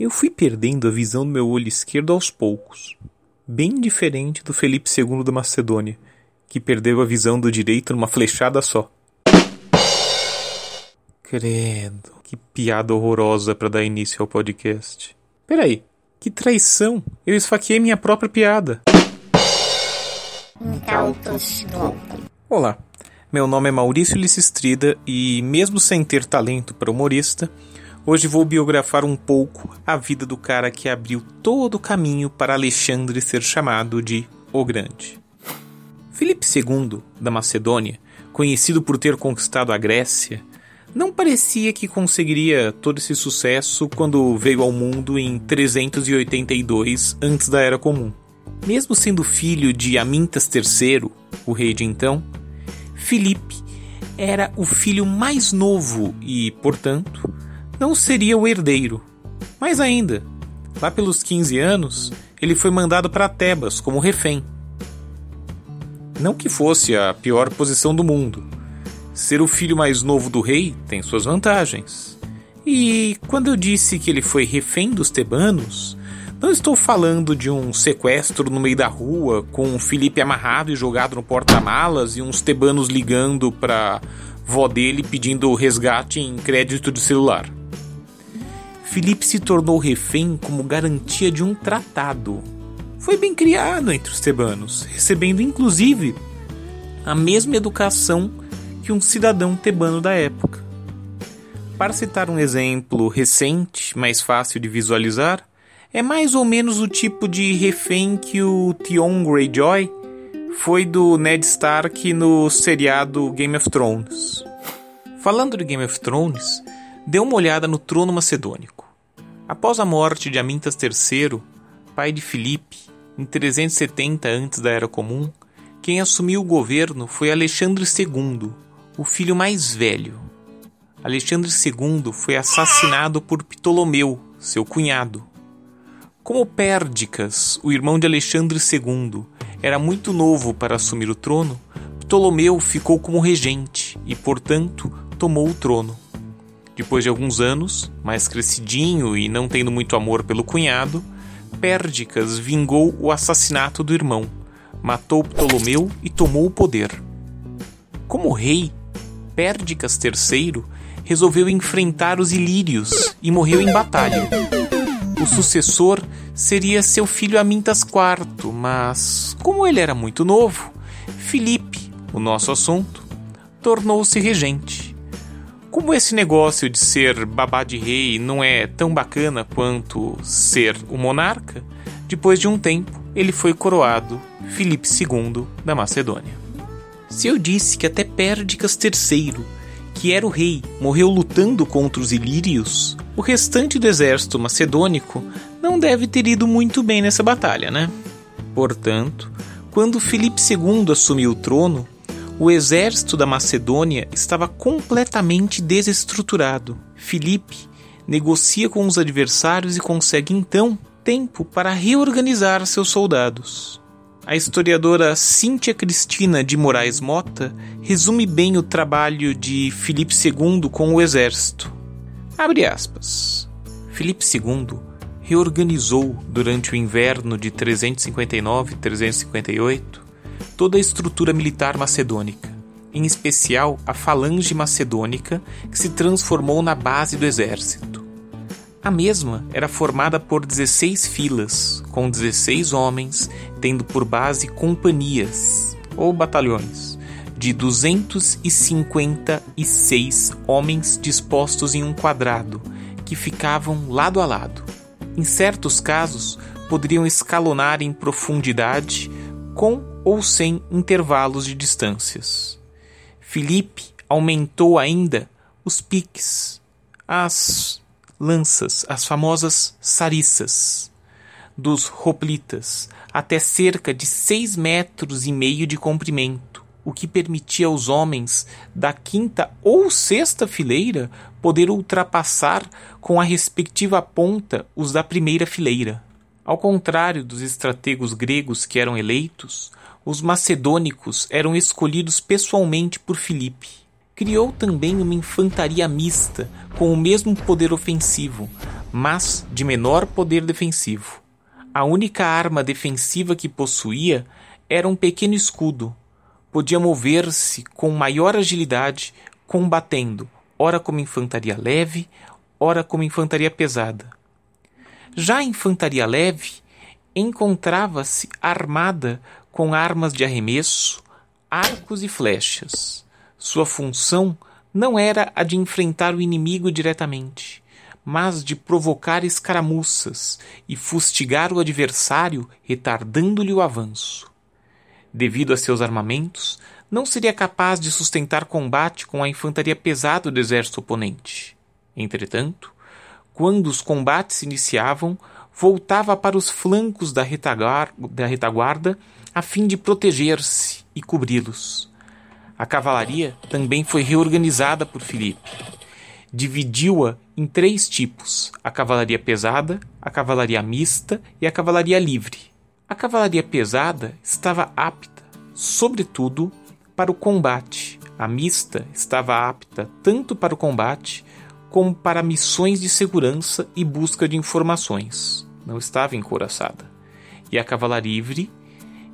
Eu fui perdendo a visão do meu olho esquerdo aos poucos, bem diferente do Felipe II da Macedônia, que perdeu a visão do direito numa flechada só. Credo, que piada horrorosa para dar início ao podcast. Peraí, que traição! Eu esfaqueei minha própria piada. Olá, meu nome é Maurício Lissistrida e, mesmo sem ter talento para humorista, Hoje vou biografar um pouco a vida do cara que abriu todo o caminho para Alexandre ser chamado de O Grande. Filipe II, da Macedônia, conhecido por ter conquistado a Grécia, não parecia que conseguiria todo esse sucesso quando veio ao mundo em 382 antes da Era Comum. Mesmo sendo filho de Amintas III, o rei de então, Filipe era o filho mais novo e, portanto, não seria o herdeiro. Mais ainda, lá pelos 15 anos, ele foi mandado para Tebas como refém. Não que fosse a pior posição do mundo. Ser o filho mais novo do rei tem suas vantagens. E quando eu disse que ele foi refém dos tebanos, não estou falando de um sequestro no meio da rua com o Felipe amarrado e jogado no porta-malas e uns tebanos ligando para vó dele pedindo resgate em crédito de celular. Filipe se tornou refém como garantia de um tratado. Foi bem criado entre os tebanos, recebendo inclusive a mesma educação que um cidadão tebano da época. Para citar um exemplo recente, mais fácil de visualizar, é mais ou menos o tipo de refém que o Theon Greyjoy foi do Ned Stark no seriado Game of Thrones. Falando de Game of Thrones, dê uma olhada no trono macedônico. Após a morte de Amintas III, pai de Filipe, em 370 antes da Era Comum, quem assumiu o governo foi Alexandre II, o filho mais velho. Alexandre II foi assassinado por Ptolomeu, seu cunhado. Como Pérdicas, o irmão de Alexandre II, era muito novo para assumir o trono, Ptolomeu ficou como regente e, portanto, tomou o trono. Depois de alguns anos, mais crescidinho e não tendo muito amor pelo cunhado, Pérdicas vingou o assassinato do irmão, matou Ptolomeu e tomou o poder. Como rei, Pérdicas III resolveu enfrentar os ilírios e morreu em batalha. O sucessor seria seu filho Amintas IV, mas como ele era muito novo, Filipe, o nosso assunto, tornou-se regente. Como esse negócio de ser babá de rei não é tão bacana quanto ser o monarca, depois de um tempo ele foi coroado Filipe II da Macedônia. Se eu disse que até Pérdicas III, que era o rei, morreu lutando contra os ilírios, o restante do exército macedônico não deve ter ido muito bem nessa batalha, né? Portanto, quando Filipe II assumiu o trono, o exército da Macedônia estava completamente desestruturado. Filipe negocia com os adversários e consegue então tempo para reorganizar seus soldados. A historiadora Cíntia Cristina de Moraes Mota resume bem o trabalho de Filipe II com o exército. Abre aspas. Filipe II reorganizou durante o inverno de 359 358 toda a estrutura militar macedônica, em especial a falange macedônica, que se transformou na base do exército. A mesma era formada por 16 filas, com 16 homens, tendo por base companhias ou batalhões de 256 homens dispostos em um quadrado, que ficavam lado a lado. Em certos casos, poderiam escalonar em profundidade com ou sem intervalos de distâncias. Filipe aumentou ainda os piques, as lanças, as famosas sarissas dos hoplitas, até cerca de seis metros e meio de comprimento, o que permitia aos homens da quinta ou sexta fileira poder ultrapassar com a respectiva ponta os da primeira fileira. Ao contrário dos estrategos gregos que eram eleitos, os macedônicos eram escolhidos pessoalmente por Filipe. criou também uma infantaria mista com o mesmo poder ofensivo, mas de menor poder defensivo. A única arma defensiva que possuía era um pequeno escudo. Podia mover-se com maior agilidade, combatendo, ora como infantaria leve, ora como infantaria pesada. Já a infantaria leve encontrava-se armada com armas de arremesso, arcos e flechas. Sua função não era a de enfrentar o inimigo diretamente, mas de provocar escaramuças e fustigar o adversário, retardando-lhe o avanço. Devido a seus armamentos, não seria capaz de sustentar combate com a infantaria pesada do exército oponente. Entretanto, quando os combates se iniciavam, voltava para os flancos da retaguarda a fim de proteger-se e cobri-los. A cavalaria também foi reorganizada por Filipe. Dividiu-a em três tipos: a cavalaria pesada, a cavalaria mista e a cavalaria livre. A cavalaria pesada estava apta, sobretudo, para o combate. A mista estava apta tanto para o combate como para missões de segurança e busca de informações. Não estava encouraçada. E a cavalaria livre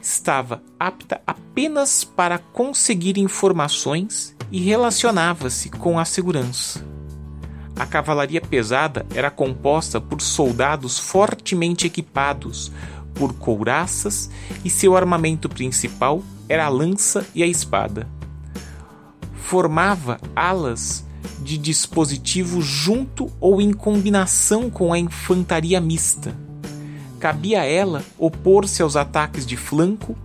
estava apta apenas para conseguir informações e relacionava-se com a segurança. A cavalaria pesada era composta por soldados fortemente equipados por couraças e seu armamento principal era a lança e a espada. Formava alas de dispositivo junto ou em combinação com a infantaria mista cabia a ela opor-se aos ataques de flanco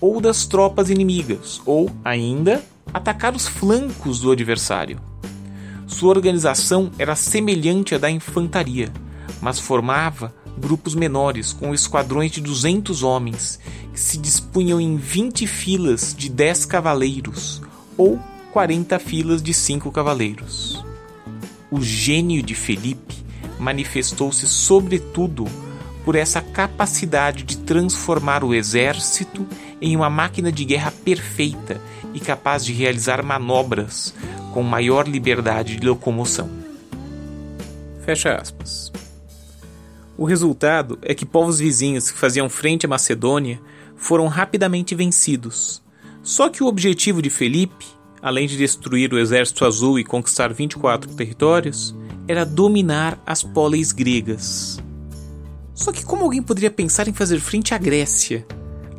ou das tropas inimigas, ou, ainda, atacar os flancos do adversário. Sua organização era semelhante à da infantaria, mas formava grupos menores com esquadrões de 200 homens que se dispunham em 20 filas de 10 cavaleiros ou 40 filas de 5 cavaleiros. O gênio de Felipe manifestou-se sobretudo por essa capacidade de transformar o exército em uma máquina de guerra perfeita e capaz de realizar manobras com maior liberdade de locomoção. Fecha aspas. O resultado é que povos vizinhos que faziam frente à Macedônia foram rapidamente vencidos. Só que o objetivo de Felipe, além de destruir o exército azul e conquistar 24 territórios, era dominar as polis gregas. Só que como alguém poderia pensar em fazer frente à Grécia?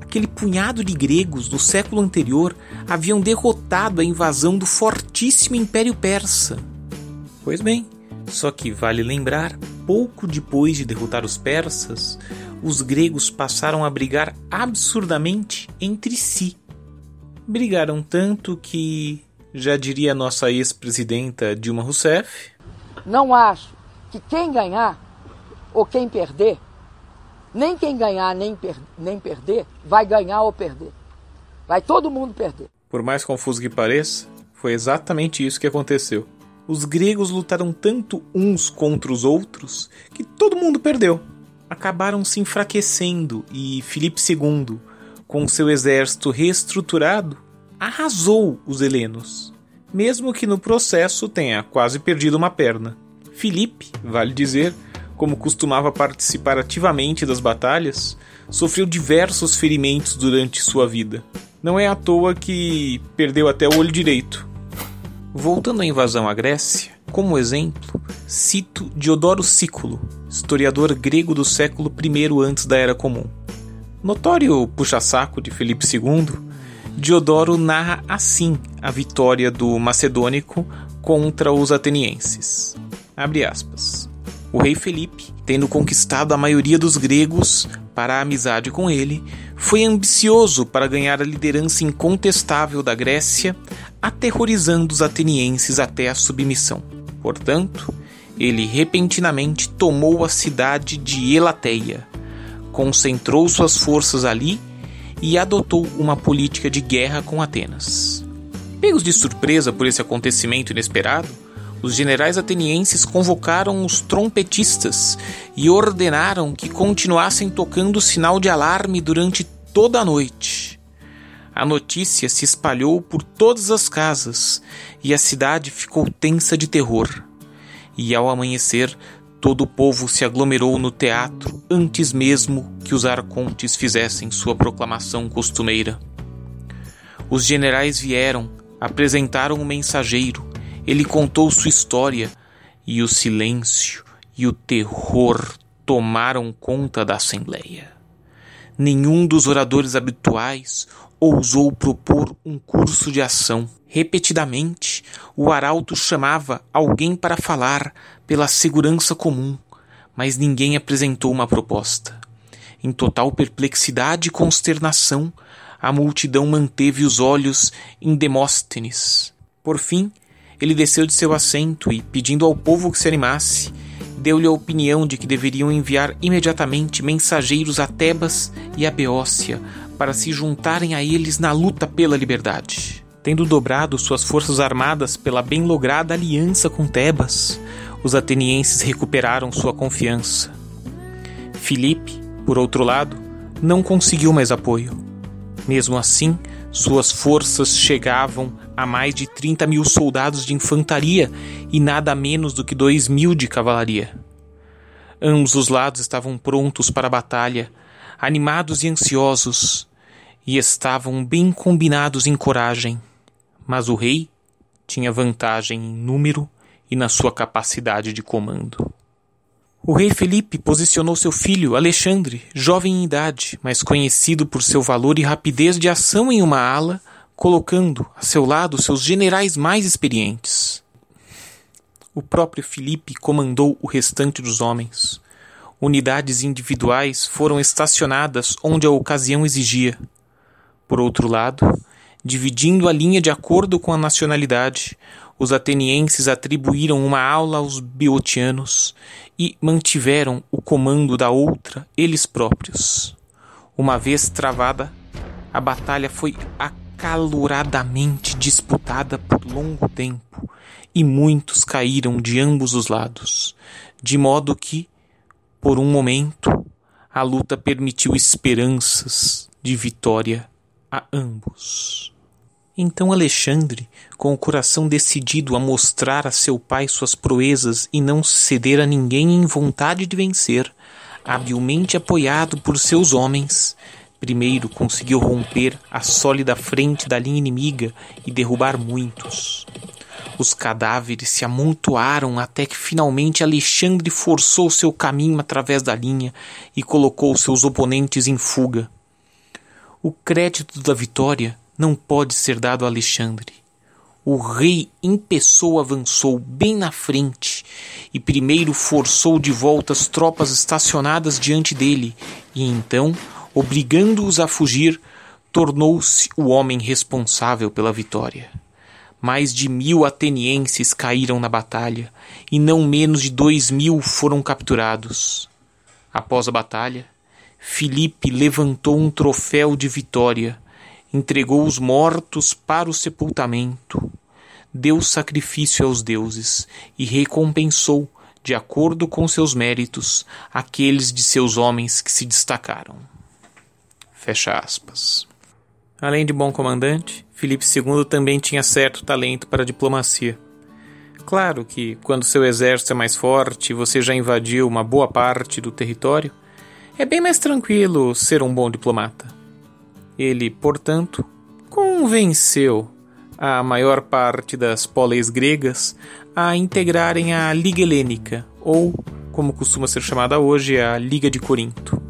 Aquele punhado de gregos do século anterior haviam derrotado a invasão do fortíssimo Império Persa. Pois bem, só que vale lembrar, pouco depois de derrotar os persas, os gregos passaram a brigar absurdamente entre si. Brigaram tanto que, já diria nossa ex-presidenta Dilma Rousseff, não acho que quem ganhar ou quem perder nem quem ganhar nem, per nem perder vai ganhar ou perder. Vai todo mundo perder. Por mais confuso que pareça, foi exatamente isso que aconteceu. Os gregos lutaram tanto uns contra os outros que todo mundo perdeu. Acabaram se enfraquecendo e Filipe II, com seu exército reestruturado, arrasou os helenos, mesmo que no processo tenha quase perdido uma perna. Filipe, vale dizer, como costumava participar ativamente das batalhas, sofreu diversos ferimentos durante sua vida. Não é à toa que perdeu até o olho direito. Voltando à invasão à Grécia, como exemplo, cito Diodoro Sículo, historiador grego do século I antes da Era Comum. Notório puxa-saco de Felipe II, Diodoro narra assim a vitória do macedônico contra os atenienses. Abre aspas. O rei Felipe, tendo conquistado a maioria dos gregos para a amizade com ele, foi ambicioso para ganhar a liderança incontestável da Grécia, aterrorizando os atenienses até a submissão. Portanto, ele repentinamente tomou a cidade de Elateia, concentrou suas forças ali e adotou uma política de guerra com Atenas. Pegos de surpresa por esse acontecimento inesperado, os generais atenienses convocaram os trompetistas e ordenaram que continuassem tocando o sinal de alarme durante toda a noite. A notícia se espalhou por todas as casas e a cidade ficou tensa de terror. E ao amanhecer, todo o povo se aglomerou no teatro antes mesmo que os arcontes fizessem sua proclamação costumeira. Os generais vieram, apresentaram um mensageiro, ele contou sua história, e o silêncio e o terror tomaram conta da assembleia. Nenhum dos oradores habituais ousou propor um curso de ação. Repetidamente, o arauto chamava alguém para falar pela segurança comum, mas ninguém apresentou uma proposta. Em total perplexidade e consternação, a multidão manteve os olhos em Demóstenes. Por fim, ele desceu de seu assento e, pedindo ao povo que se animasse, deu-lhe a opinião de que deveriam enviar imediatamente mensageiros a Tebas e a Beócia para se juntarem a eles na luta pela liberdade. Tendo dobrado suas forças armadas pela bem lograda aliança com Tebas, os atenienses recuperaram sua confiança. Filipe, por outro lado, não conseguiu mais apoio. Mesmo assim, suas forças chegavam a mais de 30 mil soldados de infantaria e nada menos do que 2 mil de cavalaria. Ambos os lados estavam prontos para a batalha, animados e ansiosos, e estavam bem combinados em coragem. Mas o rei tinha vantagem em número e na sua capacidade de comando. O rei Felipe posicionou seu filho, Alexandre, jovem em idade, mas conhecido por seu valor e rapidez de ação em uma ala, colocando a seu lado seus generais mais experientes. O próprio Felipe comandou o restante dos homens. Unidades individuais foram estacionadas onde a ocasião exigia. Por outro lado, dividindo a linha de acordo com a nacionalidade, os atenienses atribuíram uma aula aos beotianos e mantiveram o comando da outra eles próprios. Uma vez travada, a batalha foi acaloradamente disputada por longo tempo e muitos caíram de ambos os lados, de modo que, por um momento, a luta permitiu esperanças de vitória a ambos. Então Alexandre, com o coração decidido a mostrar a seu pai suas proezas e não ceder a ninguém em vontade de vencer, habilmente apoiado por seus homens, primeiro conseguiu romper a sólida frente da linha inimiga e derrubar muitos. Os cadáveres se amontoaram até que finalmente Alexandre forçou seu caminho através da linha e colocou seus oponentes em fuga. O crédito da vitória não pode ser dado a Alexandre. O rei em pessoa avançou bem na frente e primeiro forçou de volta as tropas estacionadas diante dele, e então, obrigando-os a fugir, tornou-se o homem responsável pela vitória. Mais de mil atenienses caíram na batalha, e não menos de dois mil foram capturados. Após a batalha, Filipe levantou um troféu de vitória entregou os mortos para o sepultamento, deu sacrifício aos deuses e recompensou, de acordo com seus méritos, aqueles de seus homens que se destacaram. Fecha aspas. Além de bom comandante, Filipe II também tinha certo talento para a diplomacia. Claro que, quando seu exército é mais forte e você já invadiu uma boa parte do território, é bem mais tranquilo ser um bom diplomata. Ele, portanto, convenceu a maior parte das poleis gregas a integrarem a Liga Helênica, ou, como costuma ser chamada hoje, a Liga de Corinto.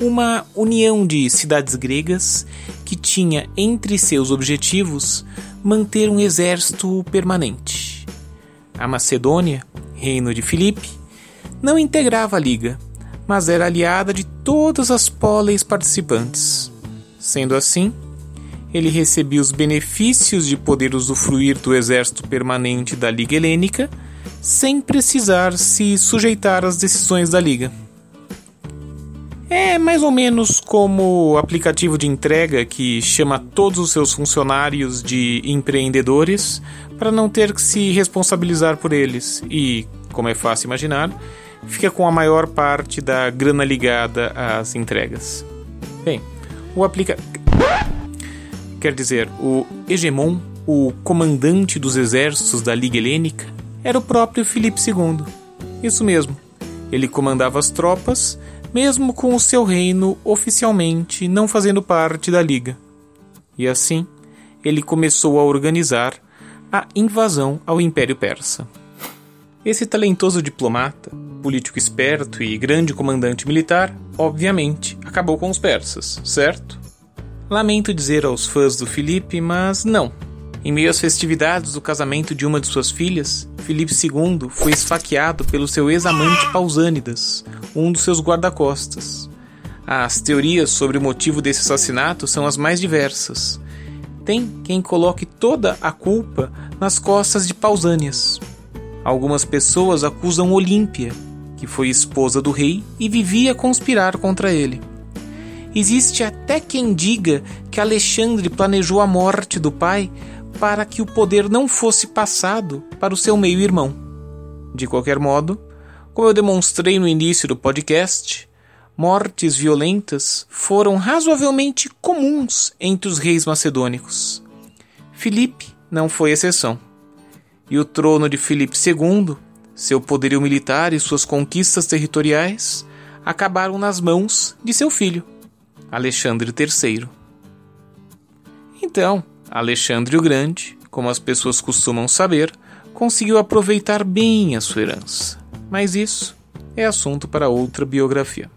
Uma união de cidades gregas que tinha entre seus objetivos manter um exército permanente. A Macedônia, reino de Filipe, não integrava a Liga, mas era aliada de todas as poleis participantes. Sendo assim, ele recebia os benefícios de poder usufruir do exército permanente da Liga Helênica sem precisar se sujeitar às decisões da Liga. É mais ou menos como o aplicativo de entrega que chama todos os seus funcionários de empreendedores para não ter que se responsabilizar por eles e, como é fácil imaginar, fica com a maior parte da grana ligada às entregas. Bem, o aplica... Quer dizer, o hegemon, o comandante dos exércitos da Liga Helênica, era o próprio Filipe II. Isso mesmo, ele comandava as tropas, mesmo com o seu reino oficialmente não fazendo parte da Liga. E assim, ele começou a organizar a invasão ao Império Persa. Esse talentoso diplomata, político esperto e grande comandante militar, obviamente, acabou com os persas, certo? Lamento dizer aos fãs do Filipe, mas não. Em meio às festividades do casamento de uma de suas filhas, Filipe II foi esfaqueado pelo seu ex-amante Pausânidas, um dos seus guarda-costas. As teorias sobre o motivo desse assassinato são as mais diversas. Tem quem coloque toda a culpa nas costas de Pausânias. Algumas pessoas acusam Olímpia, que foi esposa do rei e vivia a conspirar contra ele. Existe até quem diga que Alexandre planejou a morte do pai para que o poder não fosse passado para o seu meio-irmão. De qualquer modo, como eu demonstrei no início do podcast, mortes violentas foram razoavelmente comuns entre os reis macedônicos. Filipe não foi exceção e o trono de Filipe II, seu poderio militar e suas conquistas territoriais acabaram nas mãos de seu filho, Alexandre III. Então, Alexandre o Grande, como as pessoas costumam saber, conseguiu aproveitar bem a sua herança. Mas isso é assunto para outra biografia.